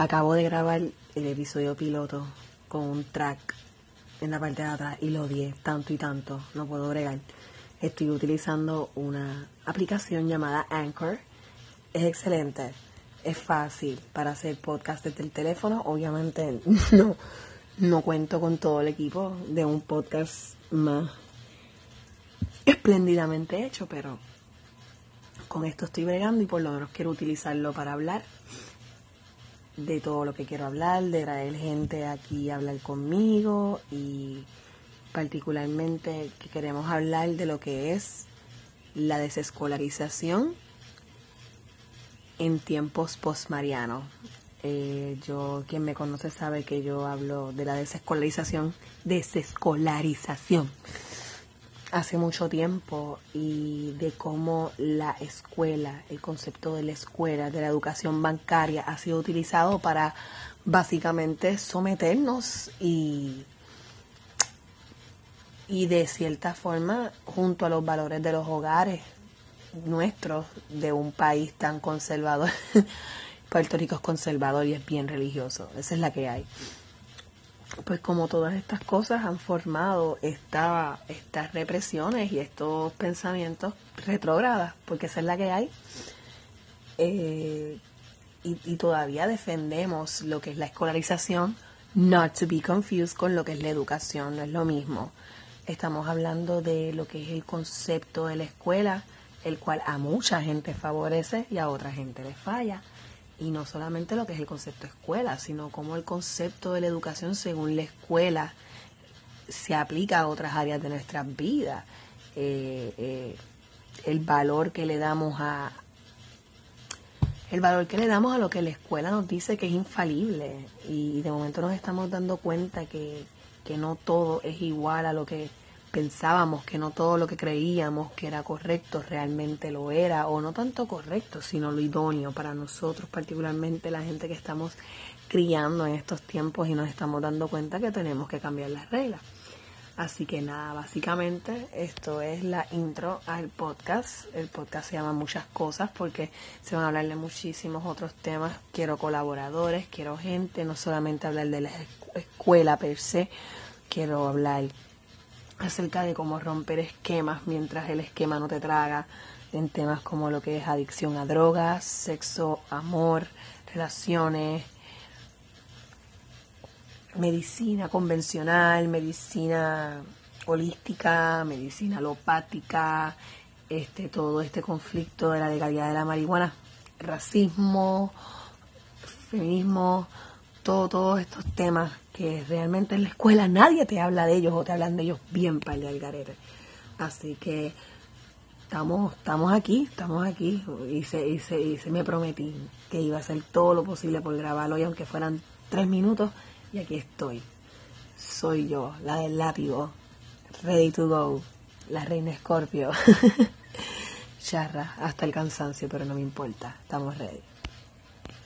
Acabo de grabar el episodio piloto con un track en la parte de atrás y lo odié tanto y tanto, no puedo bregar. Estoy utilizando una aplicación llamada Anchor. Es excelente, es fácil para hacer podcast desde el teléfono. Obviamente no, no cuento con todo el equipo de un podcast más espléndidamente hecho, pero con esto estoy bregando y por lo menos quiero utilizarlo para hablar de todo lo que quiero hablar, de traer gente aquí a hablar conmigo y particularmente que queremos hablar de lo que es la desescolarización en tiempos postmarianos. Eh, yo, quien me conoce sabe que yo hablo de la desescolarización, desescolarización hace mucho tiempo y de cómo la escuela, el concepto de la escuela, de la educación bancaria ha sido utilizado para básicamente someternos y, y de cierta forma junto a los valores de los hogares nuestros de un país tan conservador. Puerto Rico es conservador y es bien religioso, esa es la que hay pues como todas estas cosas han formado esta, estas represiones y estos pensamientos retrógradas, porque esa es la que hay. Eh, y, y, todavía defendemos lo que es la escolarización, not to be confused con lo que es la educación, no es lo mismo. Estamos hablando de lo que es el concepto de la escuela, el cual a mucha gente favorece y a otra gente le falla y no solamente lo que es el concepto escuela, sino cómo el concepto de la educación según la escuela se aplica a otras áreas de nuestras vidas. Eh, eh, el valor que le damos a el valor que le damos a lo que la escuela nos dice que es infalible y de momento nos estamos dando cuenta que, que no todo es igual a lo que pensábamos que no todo lo que creíamos que era correcto realmente lo era, o no tanto correcto, sino lo idóneo para nosotros, particularmente la gente que estamos criando en estos tiempos y nos estamos dando cuenta que tenemos que cambiar las reglas. Así que nada, básicamente esto es la intro al podcast. El podcast se llama Muchas Cosas porque se van a hablar de muchísimos otros temas. Quiero colaboradores, quiero gente, no solamente hablar de la escuela per se, quiero hablar acerca de cómo romper esquemas mientras el esquema no te traga, en temas como lo que es adicción a drogas, sexo, amor, relaciones, medicina convencional, medicina holística, medicina alopática, este, todo este conflicto de la legalidad de la marihuana, racismo, feminismo, todo, todos estos temas que realmente en la escuela nadie te habla de ellos o te hablan de ellos bien para el algarete. Así que estamos, estamos aquí, estamos aquí. Y se, y, se, y se me prometí que iba a hacer todo lo posible por grabarlo y aunque fueran tres minutos, y aquí estoy. Soy yo, la del látigo, ready to go, la reina escorpio. Charra, hasta el cansancio, pero no me importa, estamos ready.